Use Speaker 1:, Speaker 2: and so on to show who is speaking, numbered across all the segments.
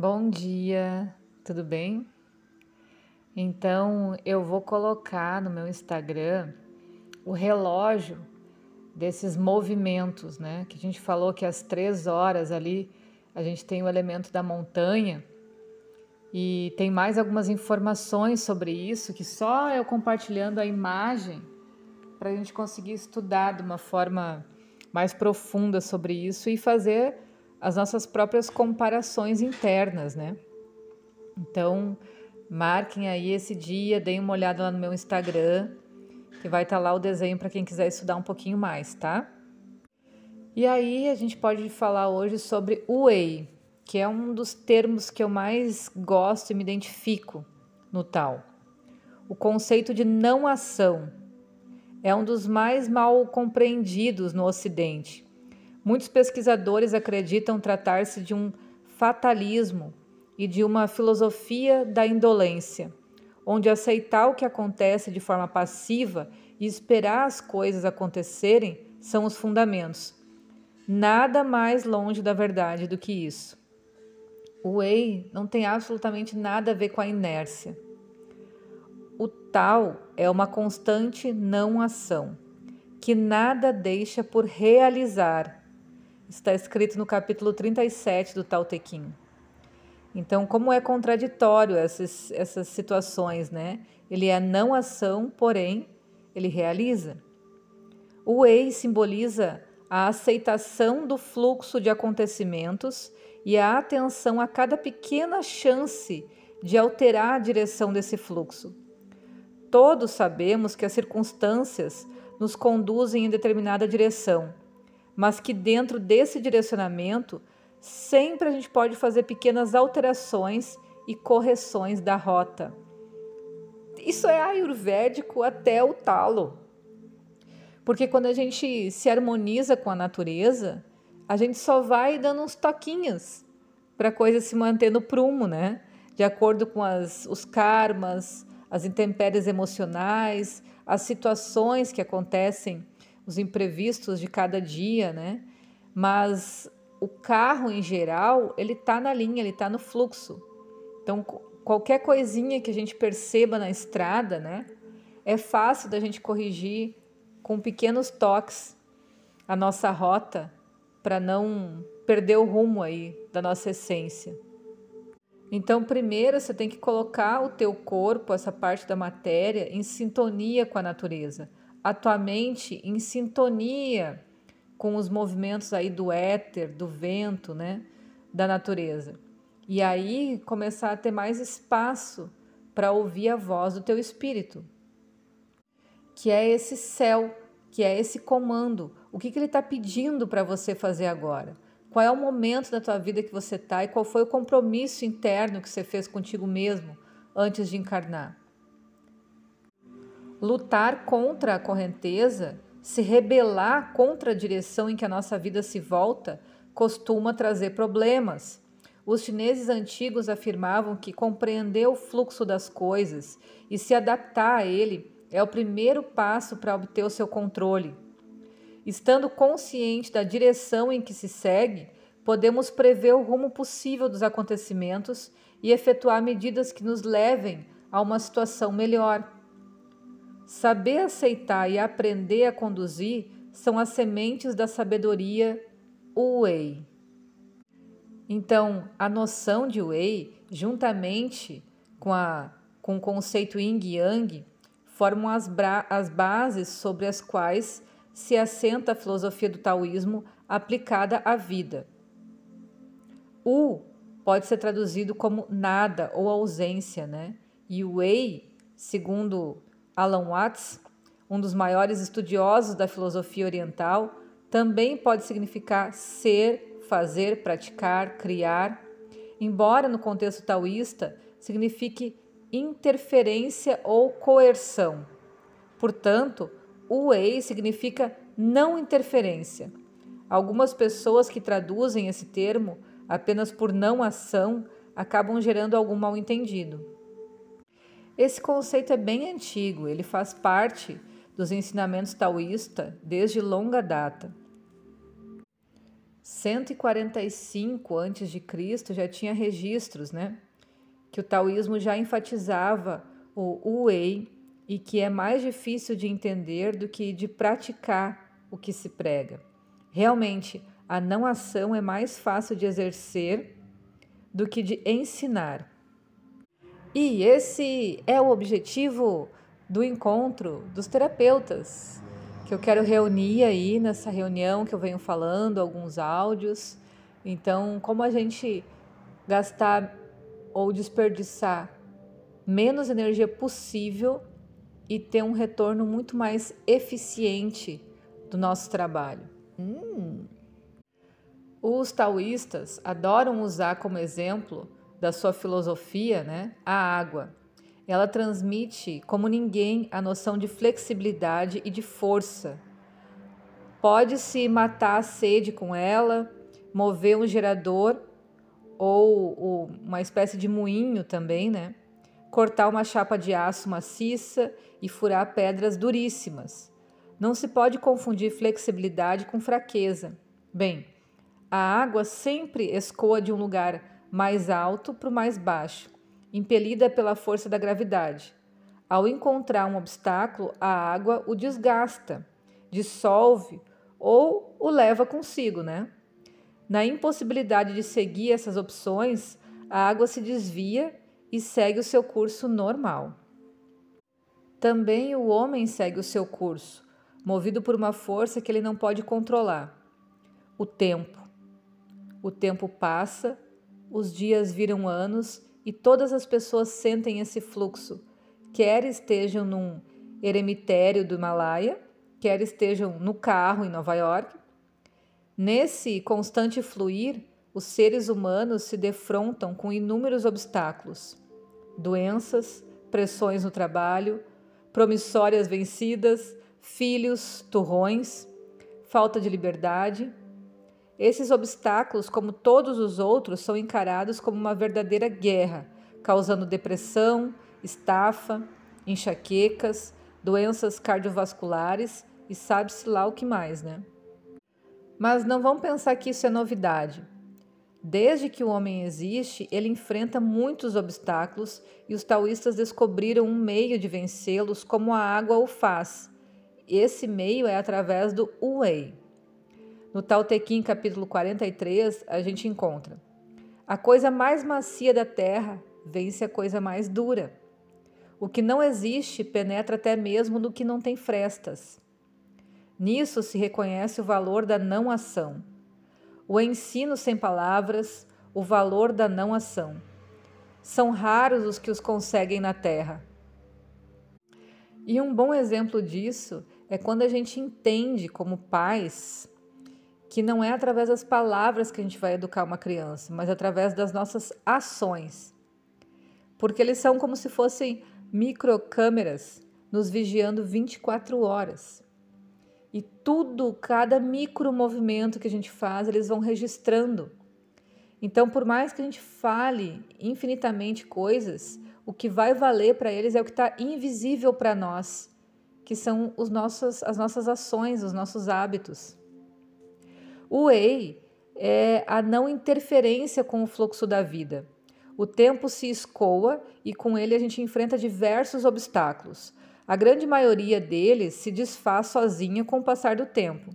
Speaker 1: Bom dia, tudo bem? Então eu vou colocar no meu Instagram o relógio desses movimentos, né? Que a gente falou que às três horas ali a gente tem o elemento da montanha e tem mais algumas informações sobre isso que só eu compartilhando a imagem para a gente conseguir estudar de uma forma mais profunda sobre isso e fazer as nossas próprias comparações internas, né? Então, marquem aí esse dia, deem uma olhada lá no meu Instagram, que vai estar tá lá o desenho para quem quiser estudar um pouquinho mais, tá? E aí a gente pode falar hoje sobre Whey, que é um dos termos que eu mais gosto e me identifico no tal. O conceito de não ação é um dos mais mal compreendidos no Ocidente. Muitos pesquisadores acreditam tratar-se de um fatalismo e de uma filosofia da indolência, onde aceitar o que acontece de forma passiva e esperar as coisas acontecerem são os fundamentos. Nada mais longe da verdade do que isso. O Whey não tem absolutamente nada a ver com a inércia. O tal é uma constante não ação, que nada deixa por realizar. Está escrito no capítulo 37 do Tao Te Ching. Então, como é contraditório essas, essas situações, né? Ele é não ação, porém, ele realiza. O Wei simboliza a aceitação do fluxo de acontecimentos e a atenção a cada pequena chance de alterar a direção desse fluxo. Todos sabemos que as circunstâncias nos conduzem em determinada direção, mas que dentro desse direcionamento sempre a gente pode fazer pequenas alterações e correções da rota. Isso é ayurvédico até o talo. Porque quando a gente se harmoniza com a natureza, a gente só vai dando uns toquinhos para a coisa se manter no prumo, né? De acordo com as, os karmas, as intempéries emocionais, as situações que acontecem, os imprevistos de cada dia, né? Mas o carro em geral, ele tá na linha, ele tá no fluxo. Então, qualquer coisinha que a gente perceba na estrada, né? É fácil da gente corrigir com pequenos toques a nossa rota para não perder o rumo aí da nossa essência. Então, primeiro você tem que colocar o teu corpo, essa parte da matéria, em sintonia com a natureza. A tua mente em sintonia com os movimentos aí do éter, do vento, né, da natureza. E aí começar a ter mais espaço para ouvir a voz do teu espírito, que é esse céu, que é esse comando. O que, que ele está pedindo para você fazer agora? Qual é o momento da tua vida que você está e qual foi o compromisso interno que você fez contigo mesmo antes de encarnar? Lutar contra a correnteza, se rebelar contra a direção em que a nossa vida se volta, costuma trazer problemas. Os chineses antigos afirmavam que compreender o fluxo das coisas e se adaptar a ele é o primeiro passo para obter o seu controle. Estando consciente da direção em que se segue, podemos prever o rumo possível dos acontecimentos e efetuar medidas que nos levem a uma situação melhor. Saber aceitar e aprender a conduzir são as sementes da sabedoria Wei. Então, a noção de Wei, juntamente com, a, com o conceito Yin Yang, formam as, as bases sobre as quais se assenta a filosofia do taoísmo aplicada à vida. U pode ser traduzido como nada ou ausência, né? E Wei, segundo Alan Watts, um dos maiores estudiosos da filosofia oriental, também pode significar ser, fazer, praticar, criar, embora no contexto taoísta signifique interferência ou coerção. Portanto, Wei significa não interferência. Algumas pessoas que traduzem esse termo apenas por não ação acabam gerando algum mal entendido. Esse conceito é bem antigo, ele faz parte dos ensinamentos taoístas desde longa data. 145 a.C. já tinha registros, né? Que o taoísmo já enfatizava o Wei e que é mais difícil de entender do que de praticar o que se prega. Realmente, a não ação é mais fácil de exercer do que de ensinar. E esse é o objetivo do encontro dos terapeutas, que eu quero reunir aí nessa reunião que eu venho falando, alguns áudios. Então, como a gente gastar ou desperdiçar menos energia possível e ter um retorno muito mais eficiente do nosso trabalho. Hum. Os taoístas adoram usar como exemplo da sua filosofia né, a água. Ela transmite como ninguém a noção de flexibilidade e de força. Pode-se matar a sede com ela, mover um gerador ou, ou uma espécie de moinho também, né? cortar uma chapa de aço maciça e furar pedras duríssimas. Não se pode confundir flexibilidade com fraqueza. Bem, a água sempre escoa de um lugar mais alto para o mais baixo, impelida pela força da gravidade. Ao encontrar um obstáculo, a água o desgasta, dissolve ou o leva consigo, né? Na impossibilidade de seguir essas opções, a água se desvia e segue o seu curso normal. Também o homem segue o seu curso, movido por uma força que ele não pode controlar: o tempo. O tempo passa, os dias viram anos e todas as pessoas sentem esse fluxo, quer estejam num eremitério do Himalaia, quer estejam no carro em Nova York. Nesse constante fluir, os seres humanos se defrontam com inúmeros obstáculos doenças, pressões no trabalho, promissórias vencidas, filhos, turrões, falta de liberdade. Esses obstáculos, como todos os outros, são encarados como uma verdadeira guerra, causando depressão, estafa, enxaquecas, doenças cardiovasculares e sabe-se lá o que mais, né? Mas não vão pensar que isso é novidade. Desde que o homem existe, ele enfrenta muitos obstáculos e os taoístas descobriram um meio de vencê-los como a água o faz. Esse meio é através do Wei. No Tao Te Ching, capítulo 43, a gente encontra: A coisa mais macia da terra vence a coisa mais dura. O que não existe penetra até mesmo no que não tem frestas. Nisso se reconhece o valor da não ação o ensino sem palavras, o valor da não ação. São raros os que os conseguem na Terra. E um bom exemplo disso é quando a gente entende, como pais, que não é através das palavras que a gente vai educar uma criança, mas através das nossas ações. Porque eles são como se fossem microcâmeras nos vigiando 24 horas. E tudo, cada micro movimento que a gente faz, eles vão registrando. Então, por mais que a gente fale infinitamente coisas, o que vai valer para eles é o que está invisível para nós, que são os nossos, as nossas ações, os nossos hábitos. O EI é a não interferência com o fluxo da vida. O tempo se escoa e com ele a gente enfrenta diversos obstáculos. A grande maioria deles se desfaz sozinha com o passar do tempo,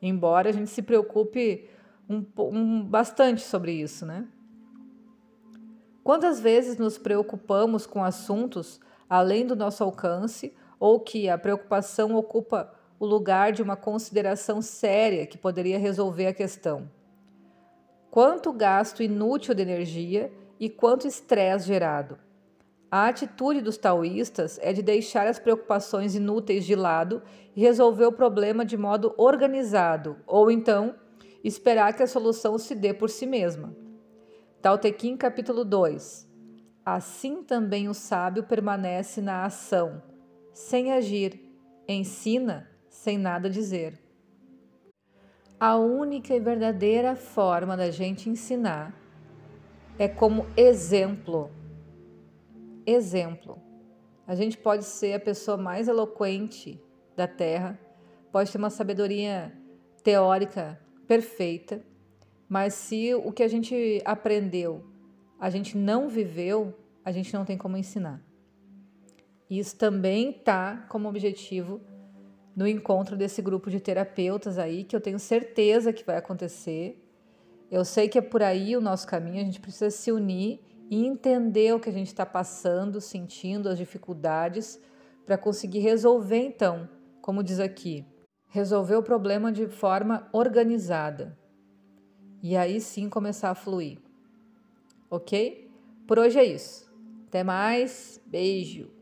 Speaker 1: embora a gente se preocupe um, um, bastante sobre isso, né? Quantas vezes nos preocupamos com assuntos além do nosso alcance ou que a preocupação ocupa o lugar de uma consideração séria que poderia resolver a questão? Quanto gasto inútil de energia e quanto estresse gerado? A atitude dos taoístas é de deixar as preocupações inúteis de lado e resolver o problema de modo organizado, ou então esperar que a solução se dê por si mesma. Tao Te Ching, capítulo 2. Assim também o sábio permanece na ação, sem agir, ensina sem nada dizer. A única e verdadeira forma da gente ensinar é como exemplo exemplo. A gente pode ser a pessoa mais eloquente da Terra, pode ter uma sabedoria teórica perfeita, Mas se o que a gente aprendeu, a gente não viveu, a gente não tem como ensinar. Isso também está como objetivo no encontro desse grupo de terapeutas aí, que eu tenho certeza que vai acontecer. Eu sei que é por aí o nosso caminho, a gente precisa se unir e entender o que a gente está passando, sentindo, as dificuldades, para conseguir resolver, então, como diz aqui, resolver o problema de forma organizada. E aí sim começar a fluir. Ok? Por hoje é isso. Até mais. Beijo.